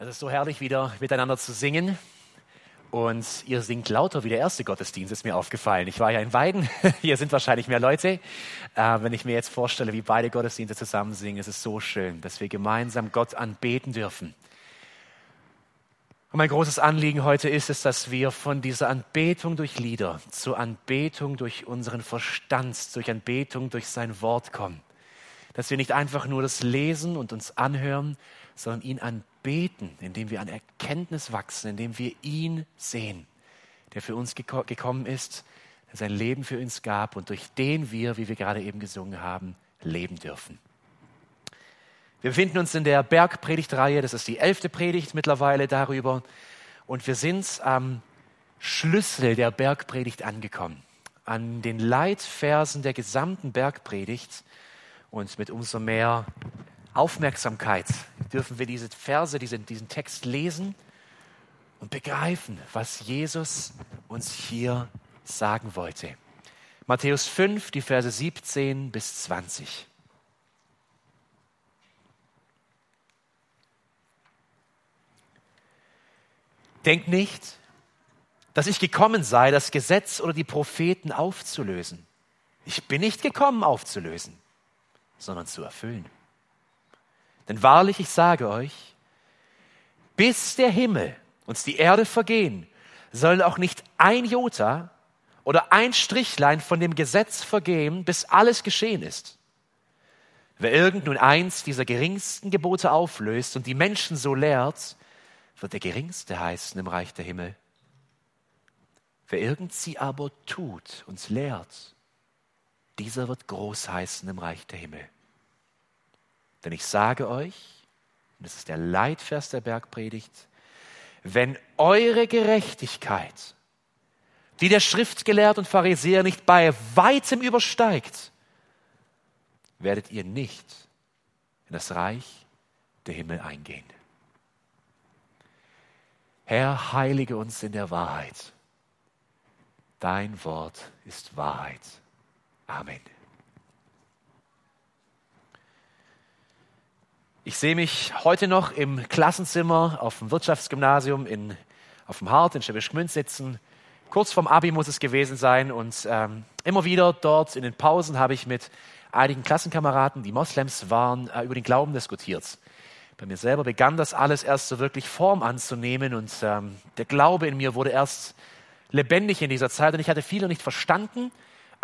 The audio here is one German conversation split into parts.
Es ist so herrlich, wieder miteinander zu singen. Und ihr singt lauter wie der erste Gottesdienst, ist mir aufgefallen. Ich war ja in beiden. Hier sind wahrscheinlich mehr Leute. Äh, wenn ich mir jetzt vorstelle, wie beide Gottesdienste zusammen singen, ist es so schön, dass wir gemeinsam Gott anbeten dürfen. Und mein großes Anliegen heute ist es, dass wir von dieser Anbetung durch Lieder zur Anbetung durch unseren Verstand, durch Anbetung durch sein Wort kommen. Dass wir nicht einfach nur das lesen und uns anhören, sondern ihn anbeten, indem wir an Erkenntnis wachsen, indem wir ihn sehen, der für uns geko gekommen ist, der sein Leben für uns gab und durch den wir, wie wir gerade eben gesungen haben, leben dürfen. Wir befinden uns in der Bergpredigtreihe, das ist die elfte Predigt mittlerweile darüber. Und wir sind am Schlüssel der Bergpredigt angekommen, an den Leitversen der gesamten Bergpredigt. Und mit umso mehr Aufmerksamkeit dürfen wir diese Verse, diesen, diesen Text lesen und begreifen, was Jesus uns hier sagen wollte. Matthäus 5, die Verse 17 bis 20. Denkt nicht, dass ich gekommen sei, das Gesetz oder die Propheten aufzulösen. Ich bin nicht gekommen aufzulösen, sondern zu erfüllen. Denn wahrlich, ich sage euch, bis der Himmel und die Erde vergehen, sollen auch nicht ein Jota oder ein Strichlein von dem Gesetz vergehen, bis alles geschehen ist. Wer irgend nun eins dieser geringsten Gebote auflöst und die Menschen so lehrt, wird der Geringste heißen im Reich der Himmel. Wer irgend sie aber tut und lehrt, dieser wird groß heißen im Reich der Himmel. Denn ich sage euch, und das ist der Leitvers der Bergpredigt, wenn eure Gerechtigkeit, die der Schriftgelehrte und Pharisäer nicht bei weitem übersteigt, werdet ihr nicht in das Reich der Himmel eingehen. Herr, heilige uns in der Wahrheit. Dein Wort ist Wahrheit. Amen. Ich sehe mich heute noch im Klassenzimmer auf dem Wirtschaftsgymnasium in, auf dem Hart in Schwäbisch Gmünd sitzen. Kurz vorm Abi muss es gewesen sein und ähm, immer wieder dort in den Pausen habe ich mit einigen Klassenkameraden, die Moslems waren, äh, über den Glauben diskutiert. Bei mir selber begann das alles erst so wirklich Form anzunehmen und ähm, der Glaube in mir wurde erst lebendig in dieser Zeit und ich hatte viele nicht verstanden,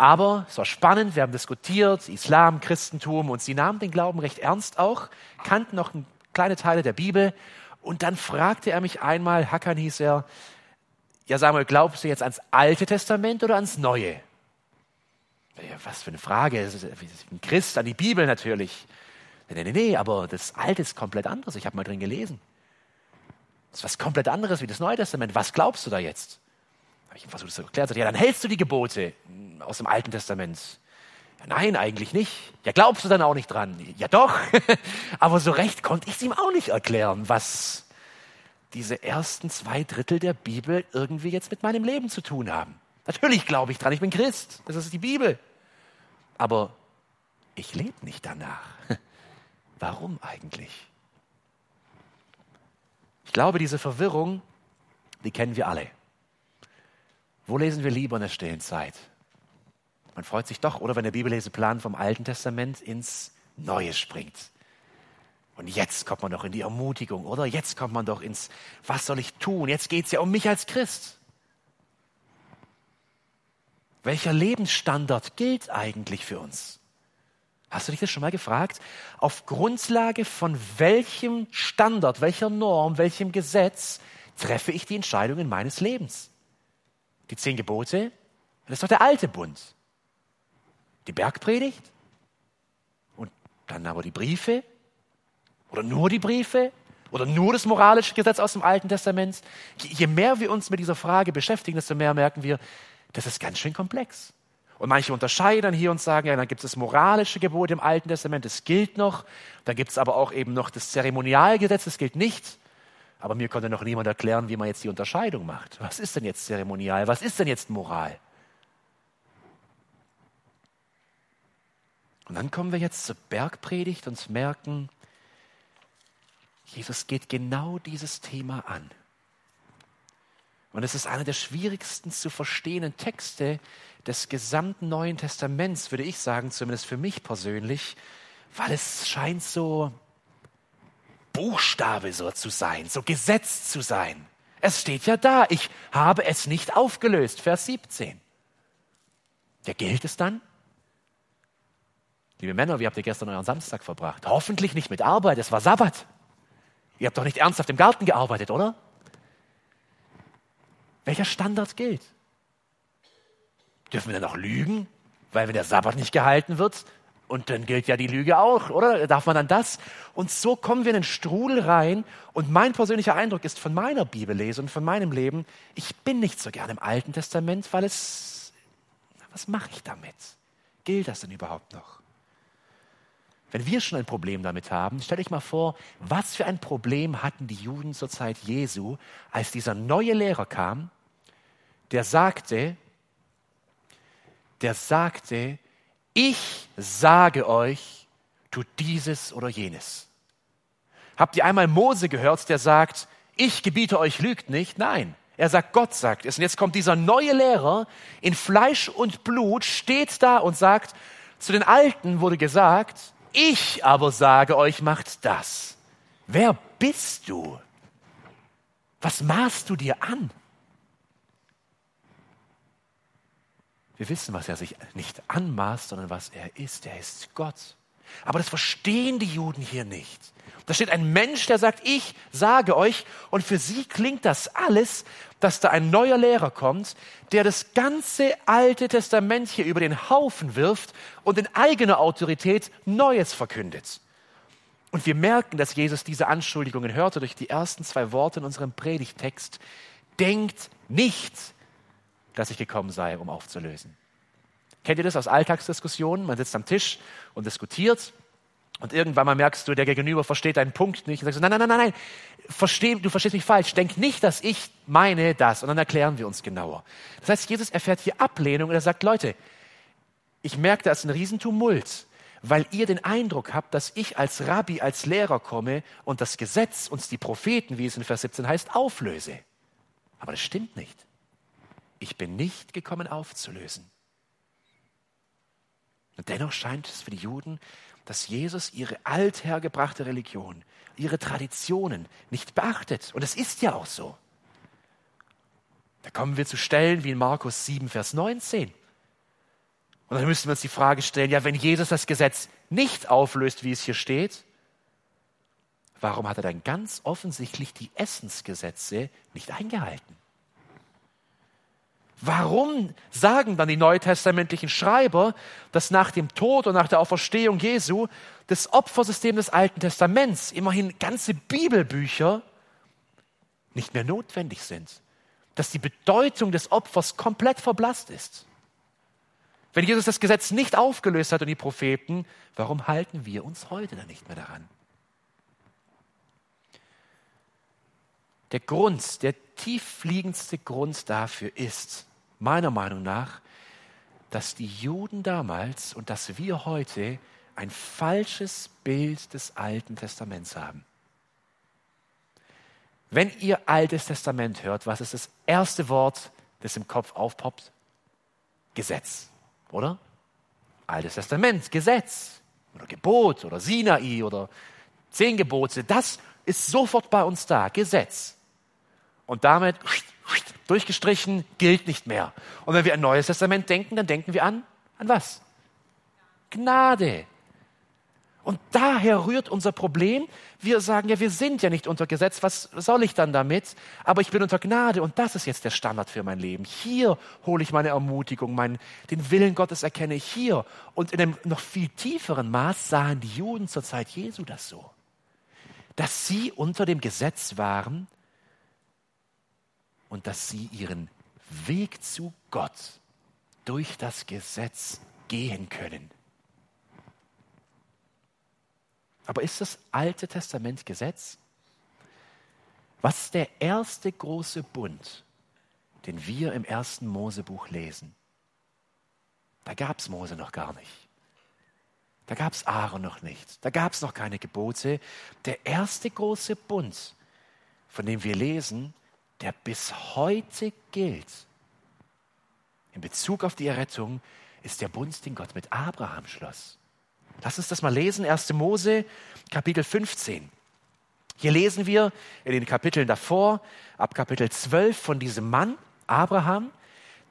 aber es war spannend, wir haben diskutiert, Islam, Christentum und sie nahmen den Glauben recht ernst auch, kannten noch kleine Teile der Bibel und dann fragte er mich einmal, Hakan hieß er, ja Samuel, glaubst du jetzt ans Alte Testament oder ans Neue? Ja, was für eine Frage, ein Christ an die Bibel natürlich. Nee, nee, nee, aber das Alte ist komplett anders. Ich habe mal drin gelesen. Das ist was komplett anderes wie das Neue Testament. Was glaubst du da jetzt? Habe ich ihm versucht zu erklären. Ja, dann hältst du die Gebote aus dem Alten Testament. Ja, nein, eigentlich nicht. Ja, glaubst du dann auch nicht dran? Ja, doch. aber so recht konnte ich es ihm auch nicht erklären, was diese ersten zwei Drittel der Bibel irgendwie jetzt mit meinem Leben zu tun haben. Natürlich glaube ich dran, ich bin Christ. Das ist die Bibel. Aber ich lebe nicht danach. Warum eigentlich? Ich glaube, diese Verwirrung, die kennen wir alle. Wo lesen wir lieber in der stillen Zeit? Man freut sich doch, oder wenn der Bibelleseplan vom Alten Testament ins Neue springt. Und jetzt kommt man doch in die Ermutigung, oder? Jetzt kommt man doch ins, was soll ich tun? Jetzt geht es ja um mich als Christ. Welcher Lebensstandard gilt eigentlich für uns? Hast du dich das schon mal gefragt? Auf Grundlage von welchem Standard, welcher Norm, welchem Gesetz treffe ich die Entscheidungen meines Lebens? Die zehn Gebote? Das ist doch der alte Bund. Die Bergpredigt? Und dann aber die Briefe? Oder nur die Briefe? Oder nur das moralische Gesetz aus dem Alten Testament? Je mehr wir uns mit dieser Frage beschäftigen, desto mehr merken wir, das ist ganz schön komplex. Und manche unterscheiden dann hier und sagen, ja, dann gibt es das moralische Gebot im Alten Testament, das gilt noch. Dann gibt es aber auch eben noch das Zeremonialgesetz, das gilt nicht. Aber mir konnte noch niemand erklären, wie man jetzt die Unterscheidung macht. Was ist denn jetzt Zeremonial? Was ist denn jetzt Moral? Und dann kommen wir jetzt zur Bergpredigt und merken, Jesus geht genau dieses Thema an. Und es ist einer der schwierigsten zu verstehenden Texte des gesamten Neuen Testaments, würde ich sagen, zumindest für mich persönlich, weil es scheint so Buchstabe so zu sein, so Gesetz zu sein. Es steht ja da, ich habe es nicht aufgelöst, Vers 17. Ja, gilt es dann? Liebe Männer, wie habt ihr gestern euren Samstag verbracht? Hoffentlich nicht mit Arbeit, es war Sabbat. Ihr habt doch nicht ernsthaft im Garten gearbeitet, oder? Welcher Standard gilt? Dürfen wir dann auch lügen, weil wenn der Sabbat nicht gehalten wird, und dann gilt ja die Lüge auch, oder? Darf man dann das? Und so kommen wir in den Strudel rein. Und mein persönlicher Eindruck ist von meiner Bibellese und von meinem Leben, ich bin nicht so gern im Alten Testament, weil es, was mache ich damit? Gilt das denn überhaupt noch? Wenn wir schon ein Problem damit haben, stell dich mal vor, was für ein Problem hatten die Juden zur Zeit Jesu, als dieser neue Lehrer kam, der sagte, der sagte, ich sage euch, tut dieses oder jenes. Habt ihr einmal Mose gehört, der sagt, ich gebiete euch, lügt nicht? Nein. Er sagt, Gott sagt es. Und jetzt kommt dieser neue Lehrer in Fleisch und Blut, steht da und sagt, zu den Alten wurde gesagt, ich aber sage euch, macht das. Wer bist du? Was maßt du dir an? Wir wissen, was er sich nicht anmaßt, sondern was er ist. Er ist Gott. Aber das verstehen die Juden hier nicht. Da steht ein Mensch, der sagt, ich sage euch, und für sie klingt das alles, dass da ein neuer Lehrer kommt, der das ganze Alte Testament hier über den Haufen wirft und in eigener Autorität Neues verkündet. Und wir merken, dass Jesus diese Anschuldigungen hörte durch die ersten zwei Worte in unserem Predigtext. Denkt nicht, dass ich gekommen sei, um aufzulösen. Kennt ihr das aus Alltagsdiskussionen? Man sitzt am Tisch und diskutiert und irgendwann mal merkst du, der Gegenüber versteht deinen Punkt nicht und sagst, nein, nein, nein, nein, Versteh, du verstehst mich falsch. Denk nicht, dass ich meine das. Und dann erklären wir uns genauer. Das heißt, Jesus erfährt hier Ablehnung und er sagt, Leute, ich merke, da ist ein Riesentumult, weil ihr den Eindruck habt, dass ich als Rabbi, als Lehrer komme und das Gesetz, uns die Propheten, wie es in Vers 17 heißt, auflöse. Aber das stimmt nicht. Ich bin nicht gekommen aufzulösen. Und dennoch scheint es für die Juden, dass Jesus ihre althergebrachte Religion, ihre Traditionen nicht beachtet. Und es ist ja auch so. Da kommen wir zu Stellen wie in Markus 7, Vers 19. Und dann müssen wir uns die Frage stellen, ja, wenn Jesus das Gesetz nicht auflöst, wie es hier steht, warum hat er dann ganz offensichtlich die Essensgesetze nicht eingehalten? Warum sagen dann die neutestamentlichen Schreiber, dass nach dem Tod und nach der Auferstehung Jesu das Opfersystem des Alten Testaments, immerhin ganze Bibelbücher, nicht mehr notwendig sind? Dass die Bedeutung des Opfers komplett verblasst ist? Wenn Jesus das Gesetz nicht aufgelöst hat und die Propheten, warum halten wir uns heute dann nicht mehr daran? Der Grund, der tiefliegendste Grund dafür ist, meiner Meinung nach, dass die Juden damals und dass wir heute ein falsches Bild des Alten Testaments haben. Wenn ihr Altes Testament hört, was ist das erste Wort, das im Kopf aufpoppt? Gesetz, oder? Altes Testament, Gesetz oder Gebot oder Sinai oder zehn Gebote, das ist sofort bei uns da, Gesetz. Und damit durchgestrichen, gilt nicht mehr. Und wenn wir an Neues Testament denken, dann denken wir an, an was? Gnade. Und daher rührt unser Problem. Wir sagen ja, wir sind ja nicht unter Gesetz. Was soll ich dann damit? Aber ich bin unter Gnade und das ist jetzt der Standard für mein Leben. Hier hole ich meine Ermutigung, meinen, den Willen Gottes erkenne ich hier. Und in einem noch viel tieferen Maß sahen die Juden zur Zeit Jesu das so. Dass sie unter dem Gesetz waren, und dass sie ihren Weg zu Gott durch das Gesetz gehen können. Aber ist das Alte Testament Gesetz? Was ist der erste große Bund, den wir im ersten Mosebuch lesen? Da gab es Mose noch gar nicht. Da gab es Aaron noch nicht. Da gab es noch keine Gebote. Der erste große Bund, von dem wir lesen, der bis heute gilt, in Bezug auf die Errettung, ist der Bund, den Gott mit Abraham schloss. Lass uns das mal lesen, 1. Mose, Kapitel 15. Hier lesen wir in den Kapiteln davor, ab Kapitel 12 von diesem Mann, Abraham,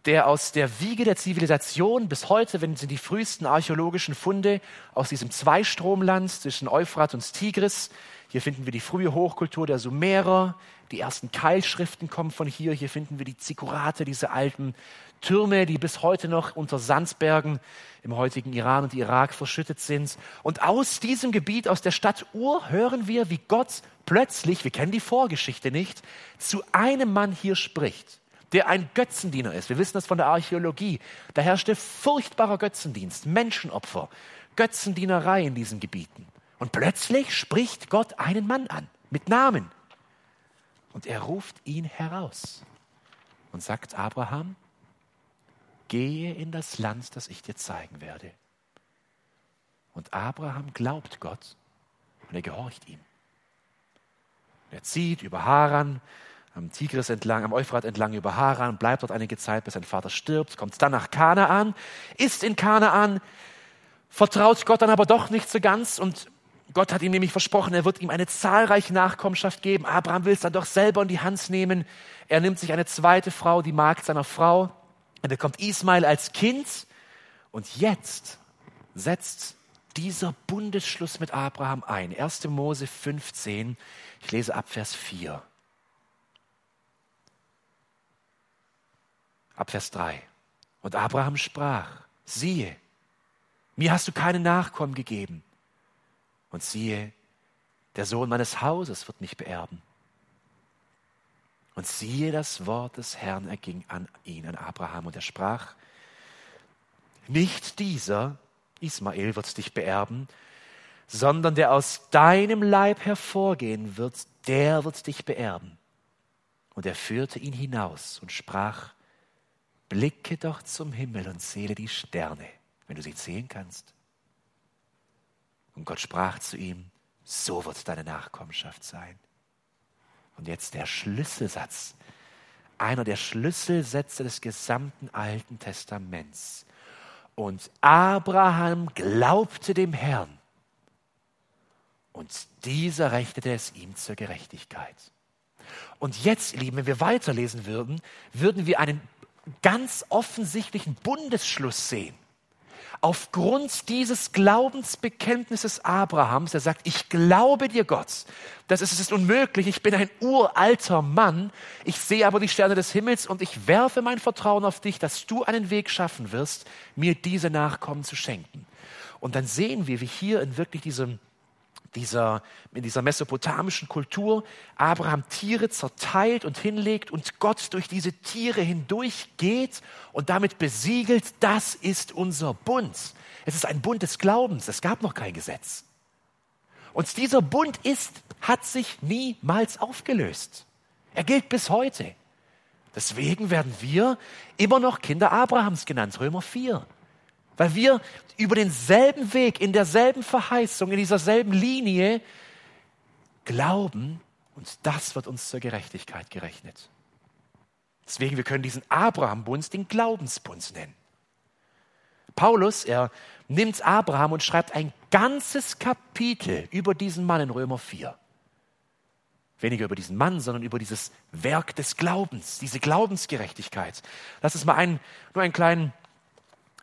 der aus der Wiege der Zivilisation bis heute, wenn sie die frühesten archäologischen Funde aus diesem Zweistromland zwischen Euphrat und Tigris, hier finden wir die frühe Hochkultur der Sumerer, die ersten Keilschriften kommen von hier, hier finden wir die Zikurate, diese alten Türme, die bis heute noch unter Sandsbergen im heutigen Iran und Irak verschüttet sind. Und aus diesem Gebiet, aus der Stadt Ur, hören wir, wie Gott plötzlich, wir kennen die Vorgeschichte nicht, zu einem Mann hier spricht der ein Götzendiener ist. Wir wissen das von der Archäologie. Da herrschte furchtbarer Götzendienst, Menschenopfer, Götzendienerei in diesen Gebieten. Und plötzlich spricht Gott einen Mann an, mit Namen. Und er ruft ihn heraus und sagt, Abraham, gehe in das Land, das ich dir zeigen werde. Und Abraham glaubt Gott und er gehorcht ihm. Er zieht über Haran, am Tigris entlang, am Euphrat entlang über Haran, bleibt dort einige Zeit, bis sein Vater stirbt, kommt dann nach Kanaan, ist in Kanaan, vertraut Gott dann aber doch nicht so ganz und Gott hat ihm nämlich versprochen, er wird ihm eine zahlreiche Nachkommenschaft geben. Abraham will es dann doch selber in die Hand nehmen. Er nimmt sich eine zweite Frau, die Magd seiner Frau. Er bekommt Ismail als Kind. Und jetzt setzt dieser Bundesschluss mit Abraham ein. 1. Mose 15. Ich lese ab Vers 4. ab Vers 3. Und Abraham sprach, siehe, mir hast du keine Nachkommen gegeben. Und siehe, der Sohn meines Hauses wird mich beerben. Und siehe, das Wort des Herrn erging an ihn, an Abraham, und er sprach, nicht dieser, Ismael, wird dich beerben, sondern der aus deinem Leib hervorgehen wird, der wird dich beerben. Und er führte ihn hinaus und sprach, Blicke doch zum Himmel und zähle die Sterne, wenn du sie zählen kannst. Und Gott sprach zu ihm, so wird deine Nachkommenschaft sein. Und jetzt der Schlüsselsatz, einer der Schlüsselsätze des gesamten Alten Testaments. Und Abraham glaubte dem Herrn, und dieser rechnete es ihm zur Gerechtigkeit. Und jetzt, ihr Lieben, wenn wir weiterlesen würden, würden wir einen ganz offensichtlichen Bundesschluss sehen. Aufgrund dieses Glaubensbekenntnisses Abrahams, er sagt, ich glaube dir Gott, das ist, ist unmöglich, ich bin ein uralter Mann, ich sehe aber die Sterne des Himmels und ich werfe mein Vertrauen auf dich, dass du einen Weg schaffen wirst, mir diese Nachkommen zu schenken. Und dann sehen wir, wie hier in wirklich diesem dieser, in dieser mesopotamischen Kultur Abraham Tiere zerteilt und hinlegt und Gott durch diese Tiere hindurch geht und damit besiegelt, das ist unser Bund. Es ist ein Bund des Glaubens, es gab noch kein Gesetz. Und dieser Bund ist, hat sich niemals aufgelöst. Er gilt bis heute. Deswegen werden wir immer noch Kinder Abrahams genannt, Römer 4. Weil wir über denselben Weg, in derselben Verheißung, in dieser selben Linie glauben und das wird uns zur Gerechtigkeit gerechnet. Deswegen, wir können diesen Abraham-Bund den Glaubensbund nennen. Paulus, er nimmt Abraham und schreibt ein ganzes Kapitel über diesen Mann in Römer 4. Weniger über diesen Mann, sondern über dieses Werk des Glaubens, diese Glaubensgerechtigkeit. Lass uns mal einen, nur einen kleinen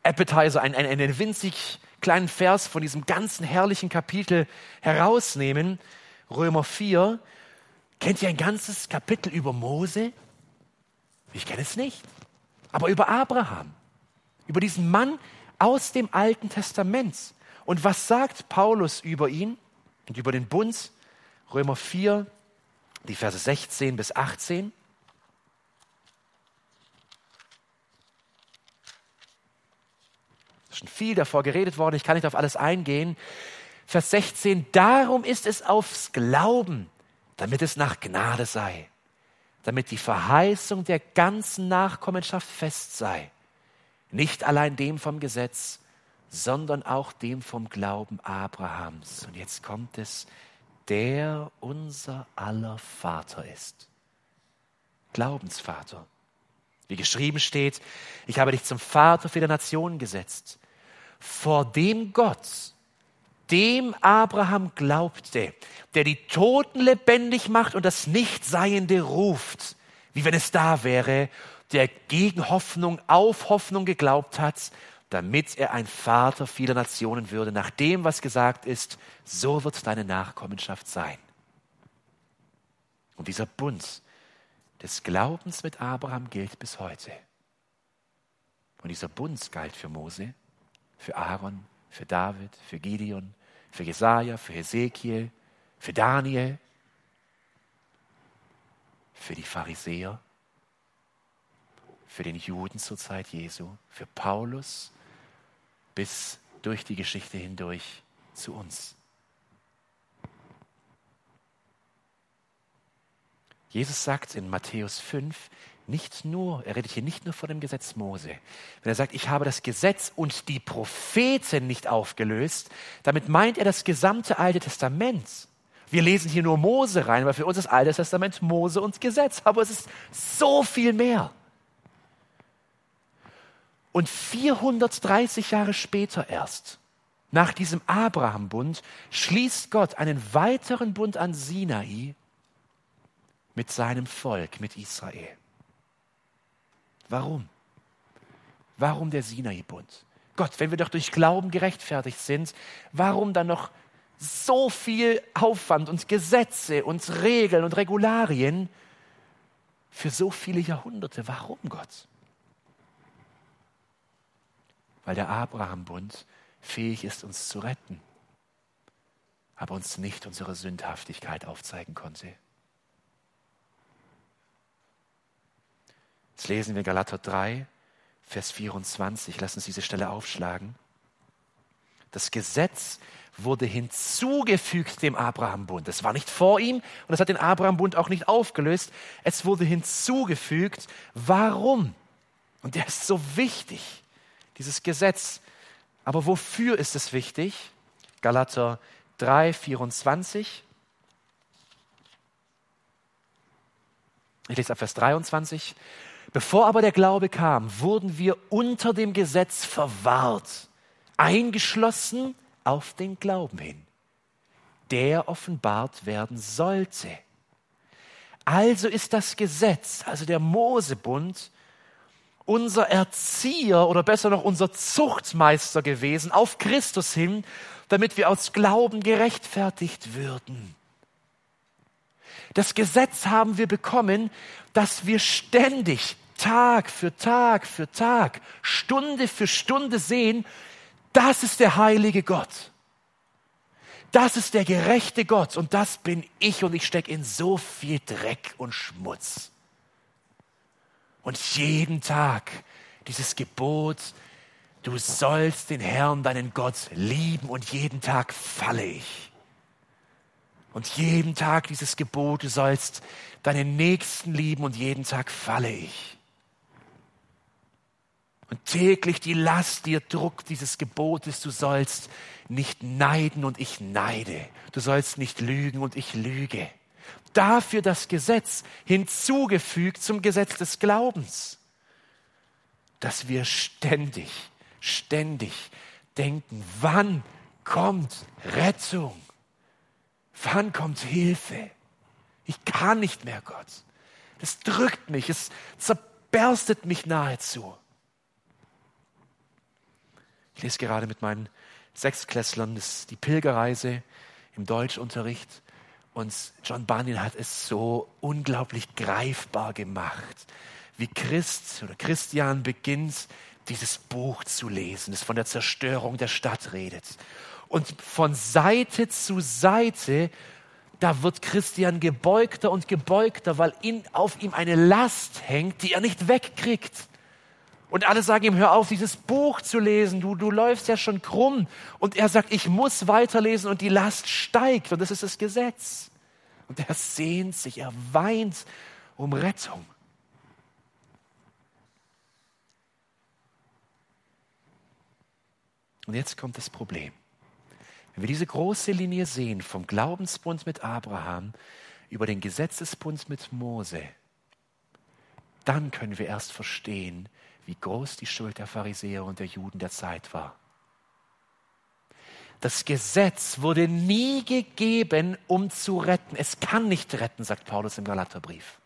Appetizer, einen, einen, winzig kleinen Vers von diesem ganzen herrlichen Kapitel herausnehmen. Römer 4. Kennt ihr ein ganzes Kapitel über Mose? Ich kenne es nicht. Aber über Abraham. Über diesen Mann aus dem Alten Testament. Und was sagt Paulus über ihn und über den Bund? Römer 4, die Verse 16 bis 18. schon viel davor geredet worden, ich kann nicht auf alles eingehen. Vers 16, darum ist es aufs Glauben, damit es nach Gnade sei, damit die Verheißung der ganzen Nachkommenschaft fest sei, nicht allein dem vom Gesetz, sondern auch dem vom Glauben Abrahams. Und jetzt kommt es, der unser aller Vater ist. Glaubensvater. Wie geschrieben steht, ich habe dich zum Vater für die Nationen gesetzt. Vor dem Gott, dem Abraham glaubte, der die Toten lebendig macht und das Nichtseiende ruft, wie wenn es da wäre, der gegen Hoffnung auf Hoffnung geglaubt hat, damit er ein Vater vieler Nationen würde, nach dem, was gesagt ist, so wird deine Nachkommenschaft sein. Und dieser Bund des Glaubens mit Abraham gilt bis heute. Und dieser Bund galt für Mose, für Aaron, für David, für Gideon, für Jesaja, für Hesekiel, für Daniel, für die Pharisäer, für den Juden zur Zeit Jesu, für Paulus bis durch die Geschichte hindurch zu uns. Jesus sagt in Matthäus 5, nicht nur, er redet hier nicht nur von dem Gesetz Mose. Wenn er sagt, ich habe das Gesetz und die Propheten nicht aufgelöst, damit meint er das gesamte Alte Testament. Wir lesen hier nur Mose rein, weil für uns das Alte Testament Mose und Gesetz, aber es ist so viel mehr. Und 430 Jahre später erst, nach diesem Abraham-Bund, schließt Gott einen weiteren Bund an Sinai mit seinem Volk, mit Israel. Warum? Warum der Sinai-Bund? Gott, wenn wir doch durch Glauben gerechtfertigt sind, warum dann noch so viel Aufwand und Gesetze und Regeln und Regularien für so viele Jahrhunderte? Warum Gott? Weil der Abraham-Bund fähig ist, uns zu retten, aber uns nicht unsere Sündhaftigkeit aufzeigen konnte. Jetzt lesen wir Galater 3, Vers 24. Lass uns diese Stelle aufschlagen. Das Gesetz wurde hinzugefügt dem Abraham-Bund. Es war nicht vor ihm und es hat den Abraham-Bund auch nicht aufgelöst. Es wurde hinzugefügt. Warum? Und der ist so wichtig, dieses Gesetz. Aber wofür ist es wichtig? Galater 3, 24. Ich lese ab Vers 23. Bevor aber der Glaube kam, wurden wir unter dem Gesetz verwahrt, eingeschlossen auf den Glauben hin, der offenbart werden sollte. Also ist das Gesetz, also der Mosebund, unser Erzieher oder besser noch unser Zuchtmeister gewesen auf Christus hin, damit wir aus Glauben gerechtfertigt würden. Das Gesetz haben wir bekommen, dass wir ständig Tag für Tag für Tag, Stunde für Stunde sehen, das ist der heilige Gott. Das ist der gerechte Gott und das bin ich und ich stecke in so viel Dreck und Schmutz. Und jeden Tag dieses Gebot, du sollst den Herrn, deinen Gott lieben und jeden Tag falle ich. Und jeden Tag dieses Gebot, du sollst deinen Nächsten lieben und jeden Tag falle ich. Und täglich die Last dir druckt dieses Gebotes, du sollst nicht neiden und ich neide. Du sollst nicht lügen und ich lüge. Dafür das Gesetz hinzugefügt zum Gesetz des Glaubens, dass wir ständig, ständig denken, wann kommt Rettung? Wann kommt Hilfe? Ich kann nicht mehr, Gott. Das drückt mich, es zerberstet mich nahezu. Ich lese gerade mit meinen Sechsklässlern das, die Pilgerreise im Deutschunterricht. Und John Bunyan hat es so unglaublich greifbar gemacht, wie Christ oder Christian beginnt, dieses Buch zu lesen, das von der Zerstörung der Stadt redet. Und von Seite zu Seite, da wird Christian gebeugter und gebeugter, weil in, auf ihm eine Last hängt, die er nicht wegkriegt. Und alle sagen ihm, hör auf, dieses Buch zu lesen, du, du läufst ja schon krumm. Und er sagt, ich muss weiterlesen und die Last steigt und das ist das Gesetz. Und er sehnt sich, er weint um Rettung. Und jetzt kommt das Problem. Wenn wir diese große Linie sehen vom Glaubensbund mit Abraham über den Gesetzesbund mit Mose, dann können wir erst verstehen, wie groß die Schuld der Pharisäer und der Juden der Zeit war. Das Gesetz wurde nie gegeben, um zu retten. Es kann nicht retten, sagt Paulus im Galaterbrief.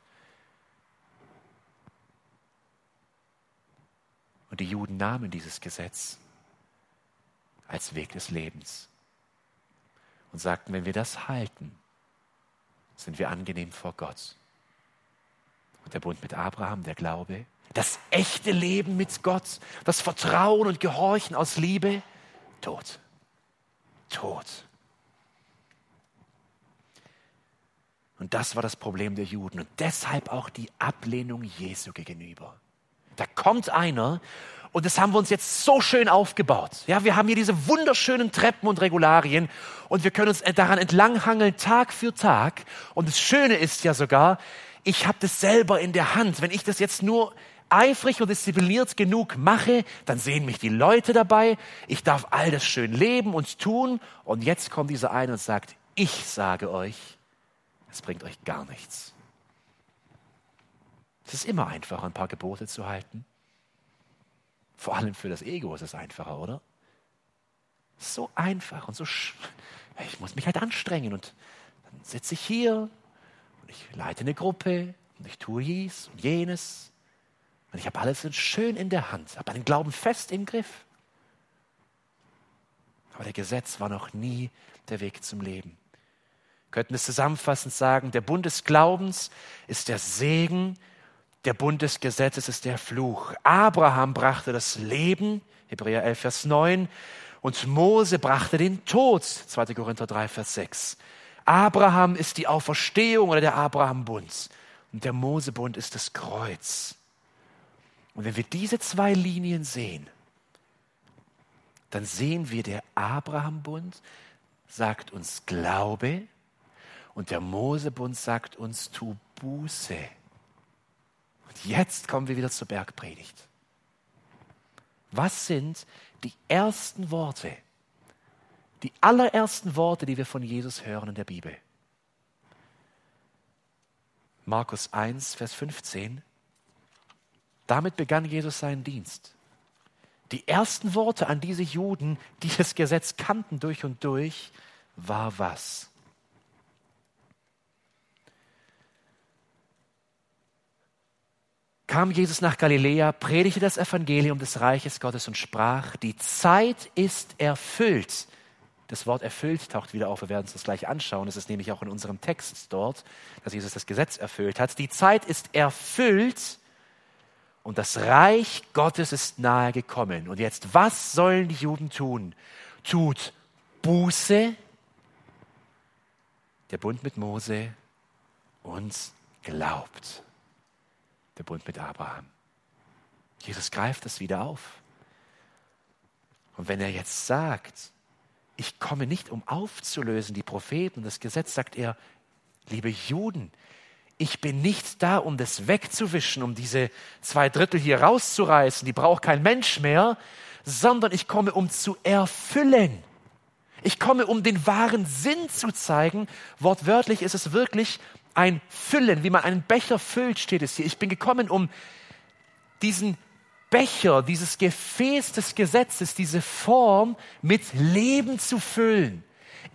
Und die Juden nahmen dieses Gesetz als Weg des Lebens und sagten, wenn wir das halten, sind wir angenehm vor Gott. Und der Bund mit Abraham, der Glaube, das echte Leben mit Gott, das Vertrauen und Gehorchen aus Liebe, tot. Tot. Und das war das Problem der Juden und deshalb auch die Ablehnung Jesu gegenüber. Da kommt einer und das haben wir uns jetzt so schön aufgebaut. Ja, wir haben hier diese wunderschönen Treppen und Regularien und wir können uns daran entlanghangeln Tag für Tag. Und das Schöne ist ja sogar, ich habe das selber in der Hand. Wenn ich das jetzt nur eifrig und diszipliniert genug mache, dann sehen mich die Leute dabei. Ich darf all das schön leben und tun. Und jetzt kommt dieser eine und sagt, ich sage euch, es bringt euch gar nichts. Es ist immer einfacher, ein paar Gebote zu halten. Vor allem für das Ego ist es einfacher, oder? So einfach und so. Ich muss mich halt anstrengen und dann sitze ich hier und ich leite eine Gruppe und ich tue dies und jenes und ich habe alles schön in der Hand, habe meinen Glauben fest im Griff. Aber der Gesetz war noch nie der Weg zum Leben. Wir könnten es zusammenfassend sagen, der Bund des Glaubens ist der Segen der Bund des Gesetzes ist der Fluch. Abraham brachte das Leben, Hebräer 11, Vers 9, und Mose brachte den Tod, 2. Korinther 3, Vers 6. Abraham ist die Auferstehung oder der Abraham-Bund und der Mosebund ist das Kreuz. Und wenn wir diese zwei Linien sehen, dann sehen wir, der Abraham-Bund sagt uns Glaube und der Mosebund sagt uns tu Buße. Und jetzt kommen wir wieder zur Bergpredigt. Was sind die ersten Worte, die allerersten Worte, die wir von Jesus hören in der Bibel? Markus 1, Vers 15. Damit begann Jesus seinen Dienst. Die ersten Worte an diese Juden, die das Gesetz kannten durch und durch, war was? kam Jesus nach Galiläa, predigte das Evangelium des Reiches Gottes und sprach, die Zeit ist erfüllt. Das Wort erfüllt taucht wieder auf, wir werden uns das gleich anschauen. Das ist nämlich auch in unserem Text dort, dass Jesus das Gesetz erfüllt hat. Die Zeit ist erfüllt und das Reich Gottes ist nahe gekommen. Und jetzt, was sollen die Juden tun? Tut Buße, der Bund mit Mose, und glaubt der Bund mit Abraham. Jesus greift das wieder auf. Und wenn er jetzt sagt, ich komme nicht, um aufzulösen die Propheten und das Gesetz, sagt er, liebe Juden, ich bin nicht da, um das wegzuwischen, um diese zwei Drittel hier rauszureißen, die braucht kein Mensch mehr, sondern ich komme, um zu erfüllen. Ich komme, um den wahren Sinn zu zeigen. Wortwörtlich ist es wirklich, ein Füllen, wie man einen Becher füllt, steht es hier. Ich bin gekommen, um diesen Becher, dieses Gefäß des Gesetzes, diese Form mit Leben zu füllen.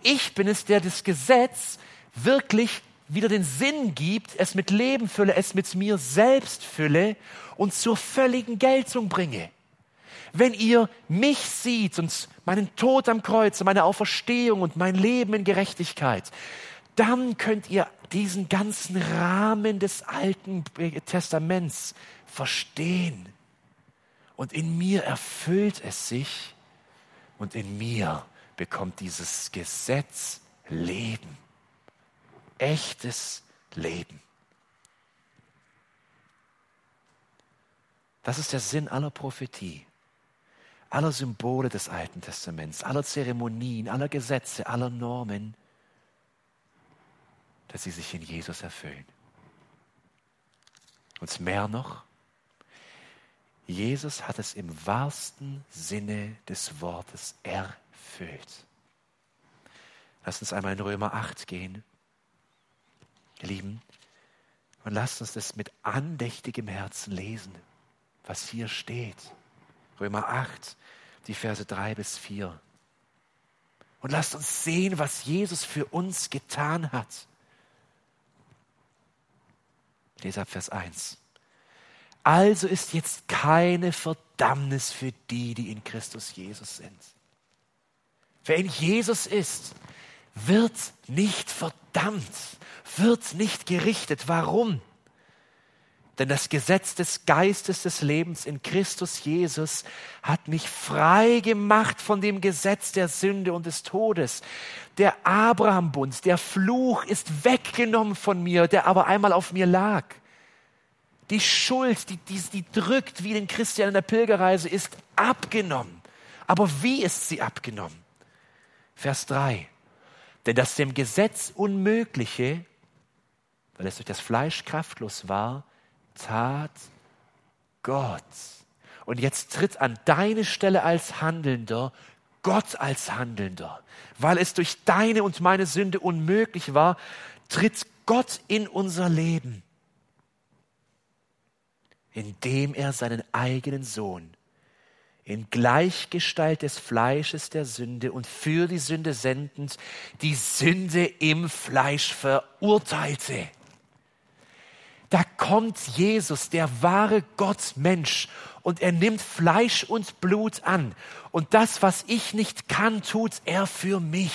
Ich bin es, der das Gesetz wirklich wieder den Sinn gibt, es mit Leben fülle, es mit mir selbst fülle und zur völligen Geltung bringe. Wenn ihr mich sieht und meinen Tod am Kreuz und meine Auferstehung und mein Leben in Gerechtigkeit, dann könnt ihr diesen ganzen Rahmen des Alten Testaments verstehen. Und in mir erfüllt es sich und in mir bekommt dieses Gesetz Leben. Echtes Leben. Das ist der Sinn aller Prophetie, aller Symbole des Alten Testaments, aller Zeremonien, aller Gesetze, aller Normen dass sie sich in Jesus erfüllen. Und mehr noch, Jesus hat es im wahrsten Sinne des Wortes erfüllt. Lass uns einmal in Römer 8 gehen. Lieben, und lasst uns das mit andächtigem Herzen lesen, was hier steht. Römer 8, die Verse 3 bis 4. Und lasst uns sehen, was Jesus für uns getan hat. Ich lese ab Vers 1. Also ist jetzt keine Verdammnis für die, die in Christus Jesus sind. Wer in Jesus ist, wird nicht verdammt, wird nicht gerichtet. Warum? Denn das Gesetz des Geistes des Lebens in Christus Jesus hat mich frei gemacht von dem Gesetz der Sünde und des Todes. Der Abrahambund, der Fluch ist weggenommen von mir, der aber einmal auf mir lag. Die Schuld, die, die, die drückt wie den Christian in der Pilgerreise, ist abgenommen. Aber wie ist sie abgenommen? Vers 3. Denn das dem Gesetz Unmögliche, weil es durch das Fleisch kraftlos war, tat Gott. Und jetzt tritt an deine Stelle als Handelnder Gott als Handelnder. Weil es durch deine und meine Sünde unmöglich war, tritt Gott in unser Leben, indem er seinen eigenen Sohn in Gleichgestalt des Fleisches der Sünde und für die Sünde sendend die Sünde im Fleisch verurteilte. Da kommt Jesus, der wahre Gott Mensch, und er nimmt Fleisch und Blut an. Und das, was ich nicht kann, tut er für mich.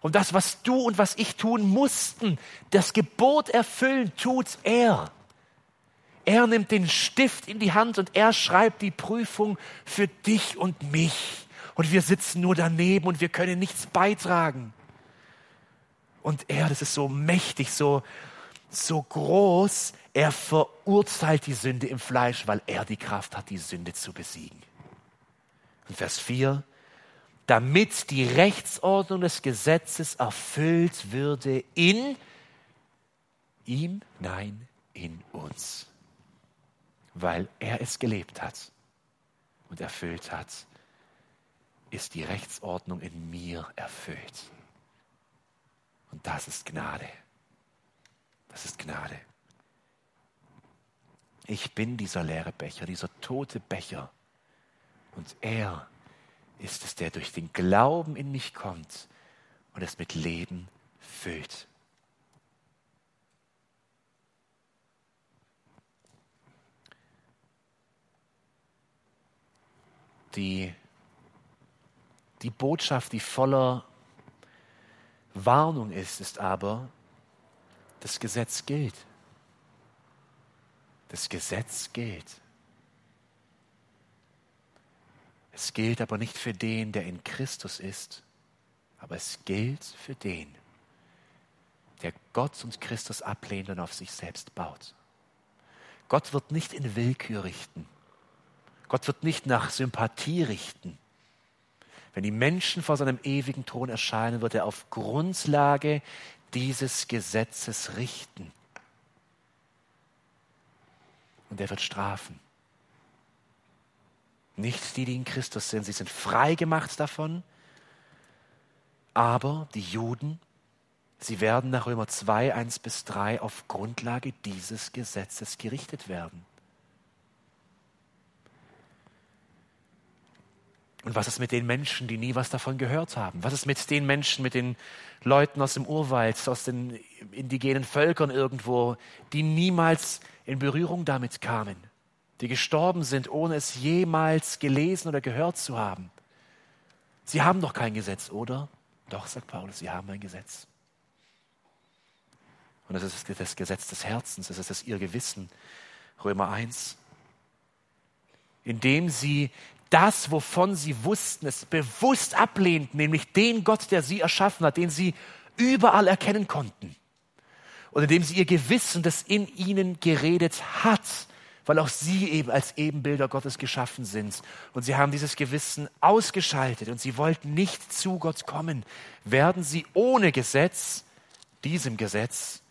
Und das, was du und was ich tun mussten, das Gebot erfüllen, tut er. Er nimmt den Stift in die Hand und er schreibt die Prüfung für dich und mich. Und wir sitzen nur daneben und wir können nichts beitragen. Und er, das ist so mächtig, so, so groß, er verurteilt die Sünde im Fleisch, weil er die Kraft hat, die Sünde zu besiegen. Und Vers 4, damit die Rechtsordnung des Gesetzes erfüllt würde in ihm, nein, in uns. Weil er es gelebt hat und erfüllt hat, ist die Rechtsordnung in mir erfüllt. Und das ist Gnade. Das ist Gnade. Ich bin dieser leere Becher, dieser tote Becher. Und er ist es, der durch den Glauben in mich kommt und es mit Leben füllt. Die, die Botschaft, die voller Warnung ist, ist aber, das Gesetz gilt. Das Gesetz gilt. Es gilt aber nicht für den, der in Christus ist, aber es gilt für den, der Gott und Christus ablehnt und auf sich selbst baut. Gott wird nicht in Willkür richten. Gott wird nicht nach Sympathie richten. Wenn die Menschen vor seinem ewigen Thron erscheinen, wird er auf Grundlage dieses Gesetzes richten. Und er wird strafen. Nicht die, die in Christus sind, sie sind frei gemacht davon, aber die Juden, sie werden nach Römer 2, 1 bis 3 auf Grundlage dieses Gesetzes gerichtet werden. Und was ist mit den Menschen, die nie was davon gehört haben? Was ist mit den Menschen, mit den Leuten aus dem Urwald, aus den indigenen Völkern irgendwo, die niemals in Berührung damit kamen, die gestorben sind, ohne es jemals gelesen oder gehört zu haben? Sie haben doch kein Gesetz, oder? Doch, sagt Paulus, sie haben ein Gesetz. Und das ist das Gesetz des Herzens, das ist das ihr Gewissen. Römer 1. Indem sie das, wovon sie wussten, es bewusst ablehnten, nämlich den Gott, der sie erschaffen hat, den sie überall erkennen konnten. Und indem sie ihr Gewissen, das in ihnen geredet hat, weil auch sie eben als Ebenbilder Gottes geschaffen sind. Und sie haben dieses Gewissen ausgeschaltet und sie wollten nicht zu Gott kommen. Werden sie ohne Gesetz, diesem Gesetz,